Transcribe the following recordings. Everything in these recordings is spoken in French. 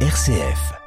RCF.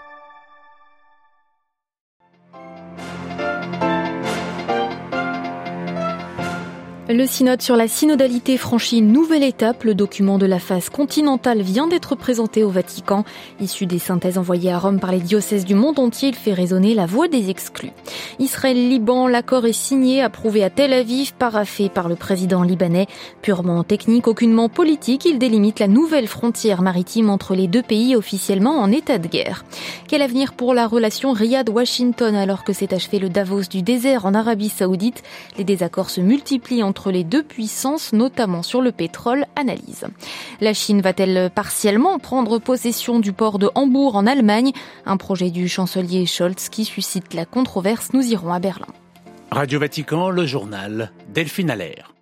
Le synode sur la synodalité franchit une nouvelle étape. Le document de la phase continentale vient d'être présenté au Vatican. Issu des synthèses envoyées à Rome par les diocèses du monde entier, il fait résonner la voix des exclus. Israël-Liban, l'accord est signé, approuvé à Tel Aviv, paraffé par le président libanais. Purement technique, aucunement politique, il délimite la nouvelle frontière maritime entre les deux pays officiellement en état de guerre. Quel avenir pour la relation Riyad-Washington alors que s'est achevé le Davos du désert en Arabie Saoudite? Les désaccords se multiplient entre entre les deux puissances, notamment sur le pétrole, analyse. La Chine va-t-elle partiellement prendre possession du port de Hambourg en Allemagne? Un projet du chancelier Scholz qui suscite la controverse. Nous irons à Berlin. Radio Vatican, le journal Delphine Allaire.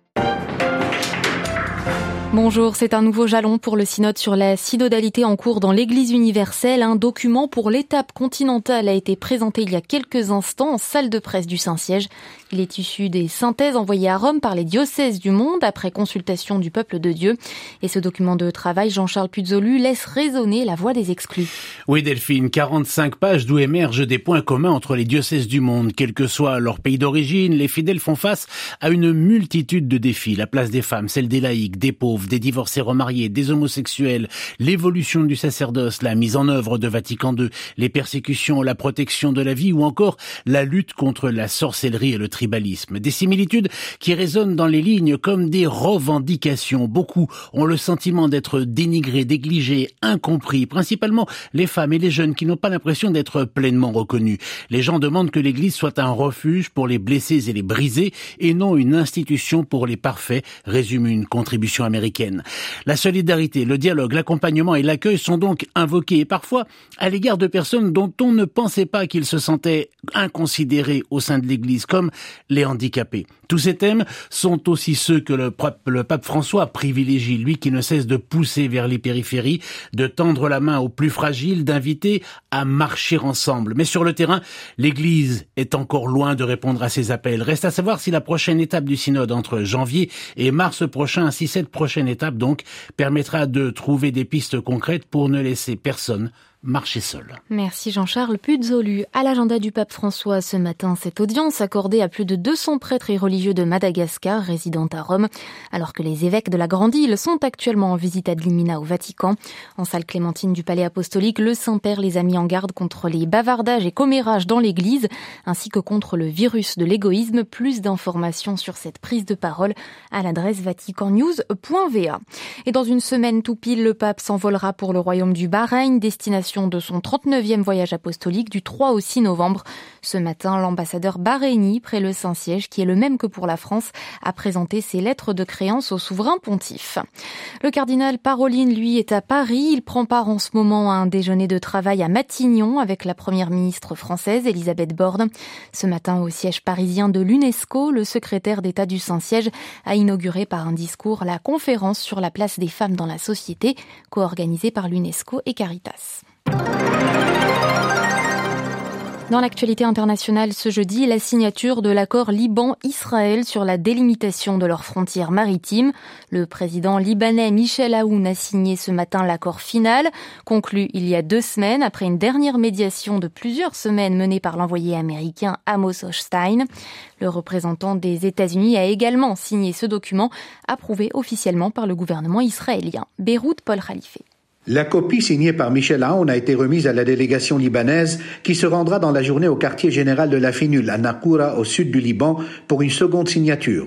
Bonjour, c'est un nouveau jalon pour le synode sur la synodalité en cours dans l'Église universelle. Un document pour l'étape continentale a été présenté il y a quelques instants en salle de presse du Saint-Siège. Il est issu des synthèses envoyées à Rome par les diocèses du monde après consultation du peuple de Dieu. Et ce document de travail, Jean-Charles Puzolu, laisse résonner la voix des exclus. Oui, Delphine, 45 pages d'où émergent des points communs entre les diocèses du monde. Quel que soit leur pays d'origine, les fidèles font face à une multitude de défis. La place des femmes, celle des laïcs, des pauvres, des divorcés remariés, des homosexuels, l'évolution du sacerdoce, la mise en œuvre de Vatican II, les persécutions, la protection de la vie ou encore la lutte contre la sorcellerie et le tribalisme. Des similitudes qui résonnent dans les lignes comme des revendications. Beaucoup ont le sentiment d'être dénigrés, négligés, incompris, principalement les femmes et les jeunes qui n'ont pas l'impression d'être pleinement reconnus. Les gens demandent que l'Église soit un refuge pour les blessés et les brisés et non une institution pour les parfaits, résume une contribution américaine. La solidarité, le dialogue, l'accompagnement et l'accueil sont donc invoqués et parfois à l'égard de personnes dont on ne pensait pas qu'ils se sentaient inconsidérés au sein de l'Église, comme les handicapés. Tous ces thèmes sont aussi ceux que le, pape François privilégie, lui qui ne cesse de pousser vers les périphéries, de tendre la main aux plus fragiles, d'inviter à marcher ensemble. Mais sur le terrain, l'Église est encore loin de répondre à ces appels. Reste à savoir si la prochaine étape du synode entre janvier et mars prochain, si cette prochaine étape donc permettra de trouver des pistes concrètes pour ne laisser personne Merci Jean-Charles Puzolu. À l'agenda du pape François ce matin, cette audience accordée à plus de 200 prêtres et religieux de Madagascar résidant à Rome, alors que les évêques de la Grande Île sont actuellement en visite à Limina au Vatican. En salle clémentine du palais apostolique, le Saint-Père les a mis en garde contre les bavardages et commérages dans l'église, ainsi que contre le virus de l'égoïsme. Plus d'informations sur cette prise de parole à l'adresse vaticannews.va. Et dans une semaine tout pile, le pape s'envolera pour le royaume du Bahreïn, destination de son 39e voyage apostolique du 3 au 6 novembre. Ce matin, l'ambassadeur Bahreïni, près le Saint-Siège, qui est le même que pour la France, a présenté ses lettres de créance au souverain pontife. Le cardinal Paroline, lui, est à Paris. Il prend part en ce moment à un déjeuner de travail à Matignon avec la première ministre française, Elisabeth Borne. Ce matin, au siège parisien de l'UNESCO, le secrétaire d'État du Saint-Siège a inauguré par un discours la conférence sur la place des femmes dans la société, co-organisée par l'UNESCO et Caritas. Dans l'actualité internationale ce jeudi, la signature de l'accord Liban-Israël sur la délimitation de leurs frontières maritimes. Le président libanais Michel Aoun a signé ce matin l'accord final, conclu il y a deux semaines après une dernière médiation de plusieurs semaines menée par l'envoyé américain Amos Hochstein. Le représentant des États-Unis a également signé ce document, approuvé officiellement par le gouvernement israélien. Beyrouth, Paul Khalife. La copie signée par Michel Aoun a été remise à la délégation libanaise qui se rendra dans la journée au quartier général de la Finule à Nakoura au sud du Liban pour une seconde signature.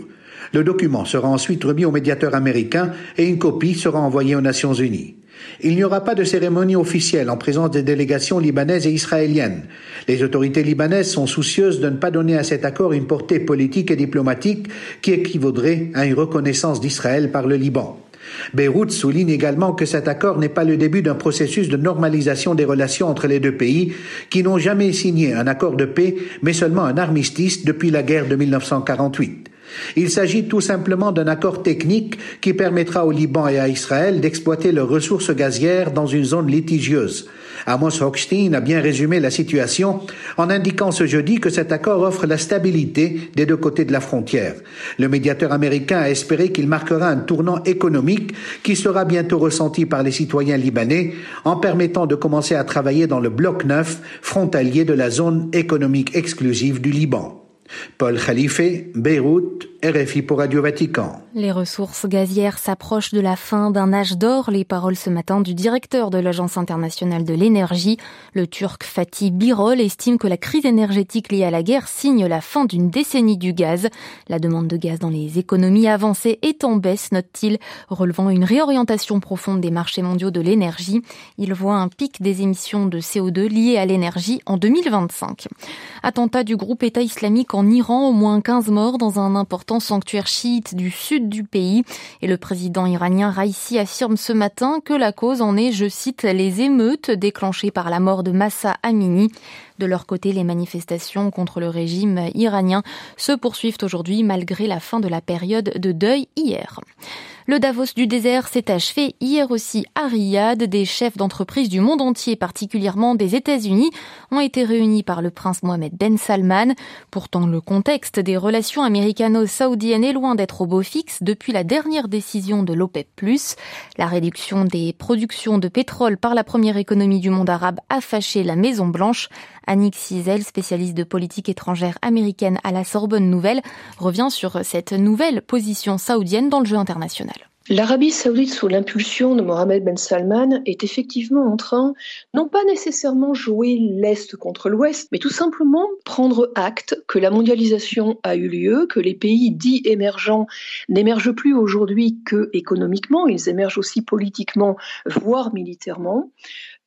Le document sera ensuite remis au médiateur américain et une copie sera envoyée aux Nations Unies. Il n'y aura pas de cérémonie officielle en présence des délégations libanaises et israéliennes. Les autorités libanaises sont soucieuses de ne pas donner à cet accord une portée politique et diplomatique qui équivaudrait à une reconnaissance d'Israël par le Liban. Beyrouth souligne également que cet accord n'est pas le début d'un processus de normalisation des relations entre les deux pays, qui n'ont jamais signé un accord de paix, mais seulement un armistice depuis la guerre de 1948. Il s'agit tout simplement d'un accord technique qui permettra au Liban et à Israël d'exploiter leurs ressources gazières dans une zone litigieuse. Amos Hochstein a bien résumé la situation en indiquant ce jeudi que cet accord offre la stabilité des deux côtés de la frontière. Le médiateur américain a espéré qu'il marquera un tournant économique qui sera bientôt ressenti par les citoyens libanais en permettant de commencer à travailler dans le bloc neuf frontalier de la zone économique exclusive du Liban. Paul Khalife, Beyrouth, RFI pour Radio Vatican. Les ressources gazières s'approchent de la fin d'un âge d'or. Les paroles ce matin du directeur de l'Agence internationale de l'énergie, le Turc Fatih Birol, estime que la crise énergétique liée à la guerre signe la fin d'une décennie du gaz. La demande de gaz dans les économies avancées est en baisse, note-t-il, relevant une réorientation profonde des marchés mondiaux de l'énergie. Il voit un pic des émissions de CO2 liées à l'énergie en 2025. Attentat du groupe État islamique en Iran, au moins 15 morts dans un important sanctuaire chiite du sud du pays. Et le président iranien Raisi affirme ce matin que la cause en est, je cite, les émeutes déclenchées par la mort de Massa Amini. De leur côté, les manifestations contre le régime iranien se poursuivent aujourd'hui malgré la fin de la période de deuil hier. Le Davos du désert s'est achevé hier aussi à Riyad. Des chefs d'entreprise du monde entier, particulièrement des États-Unis, ont été réunis par le prince Mohamed Ben Salman. Pourtant, le contexte des relations américano-saoudiennes est loin d'être au beau fixe depuis la dernière décision de l'OPEP+. La réduction des productions de pétrole par la première économie du monde arabe a fâché la Maison-Blanche. Annick Cizel, spécialiste de politique étrangère américaine à la Sorbonne Nouvelle, revient sur cette nouvelle position saoudienne dans le jeu international. L'Arabie saoudite, sous l'impulsion de Mohamed Ben Salman, est effectivement en train, non pas nécessairement jouer l'Est contre l'Ouest, mais tout simplement prendre acte que la mondialisation a eu lieu, que les pays dits émergents n'émergent plus aujourd'hui que économiquement, ils émergent aussi politiquement, voire militairement.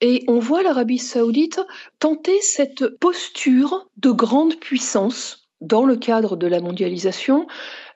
Et on voit l'Arabie saoudite tenter cette posture de grande puissance dans le cadre de la mondialisation,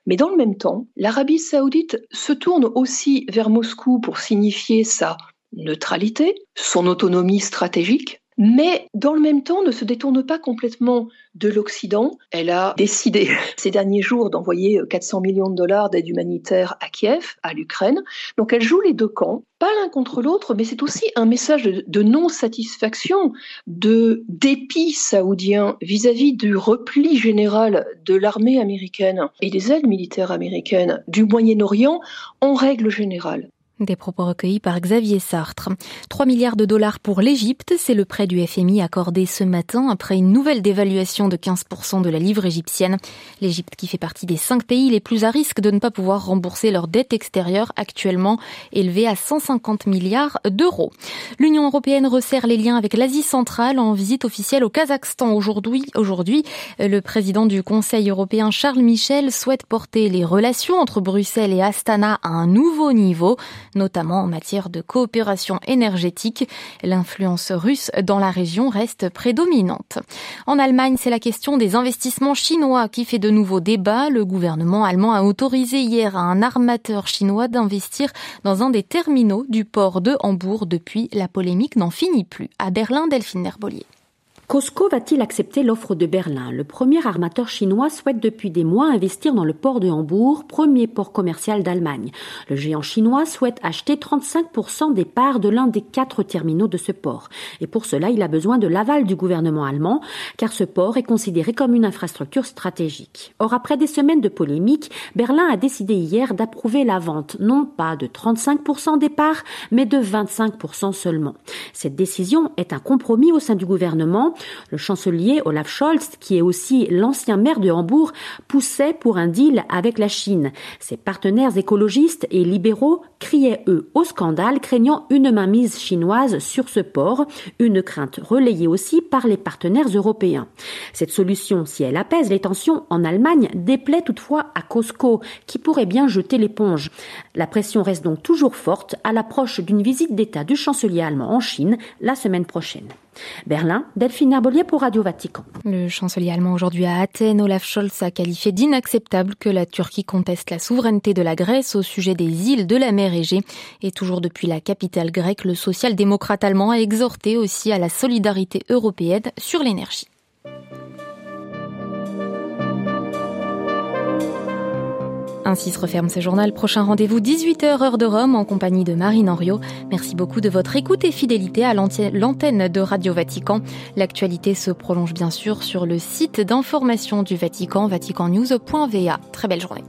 mais dans le même temps, l'Arabie saoudite se tourne aussi vers Moscou pour signifier sa neutralité, son autonomie stratégique, mais dans le même temps ne se détourne pas complètement de l'Occident. Elle a décidé ces derniers jours d'envoyer 400 millions de dollars d'aide humanitaire à Kiev, à l'Ukraine. Donc elle joue les deux camps, pas l'un contre l'autre, mais c'est aussi un message de, non-satisfaction, de dépit saoudien vis-à-vis -vis du repli général de l'armée américaine et des aides militaires américaines du Moyen-Orient en règle générale. Des propos recueillis par Xavier Sartre. 3 milliards de dollars pour l'Égypte, c'est le prêt du FMI accordé ce matin après une nouvelle dévaluation de 15% de la livre égyptienne. L'Égypte qui fait partie des cinq pays les plus à risque de ne pas pouvoir rembourser leur dette extérieure actuellement élevée à 150 milliards d'euros. L'Union européenne resserre les liens avec l'Asie centrale en visite officielle au Kazakhstan aujourd'hui. Aujourd'hui, le président du Conseil européen Charles Michel souhaite porter les relations entre Bruxelles et Astana à un nouveau niveau notamment en matière de coopération énergétique. L'influence russe dans la région reste prédominante. En Allemagne, c'est la question des investissements chinois qui fait de nouveaux débats. Le gouvernement allemand a autorisé hier à un armateur chinois d'investir dans un des terminaux du port de Hambourg depuis la polémique n'en finit plus. À Berlin, Delphine Herbolier. Costco va-t-il accepter l'offre de Berlin? Le premier armateur chinois souhaite depuis des mois investir dans le port de Hambourg, premier port commercial d'Allemagne. Le géant chinois souhaite acheter 35% des parts de l'un des quatre terminaux de ce port. Et pour cela, il a besoin de l'aval du gouvernement allemand, car ce port est considéré comme une infrastructure stratégique. Or, après des semaines de polémiques, Berlin a décidé hier d'approuver la vente non pas de 35% des parts, mais de 25% seulement. Cette décision est un compromis au sein du gouvernement le chancelier Olaf Scholz, qui est aussi l'ancien maire de Hambourg, poussait pour un deal avec la Chine. Ses partenaires écologistes et libéraux criaient eux au scandale, craignant une mainmise chinoise sur ce port, une crainte relayée aussi par les partenaires européens. Cette solution, si elle apaise les tensions en Allemagne, déplaît toutefois à Costco, qui pourrait bien jeter l'éponge. La pression reste donc toujours forte à l'approche d'une visite d'État du chancelier allemand en Chine la semaine prochaine. Berlin, Delphine Herbolier pour Radio Vatican. Le chancelier allemand aujourd'hui à Athènes, Olaf Scholz a qualifié d'inacceptable que la Turquie conteste la souveraineté de la Grèce au sujet des îles de la mer Égée. Et toujours depuis la capitale grecque, le social-démocrate allemand a exhorté aussi à la solidarité européenne sur l'énergie. Ainsi se referme ce journal. Prochain rendez-vous 18h heure de Rome en compagnie de Marine Henriot. Merci beaucoup de votre écoute et fidélité à l'antenne de Radio Vatican. L'actualité se prolonge bien sûr sur le site d'information du Vatican, vaticannews.va. Très belle journée.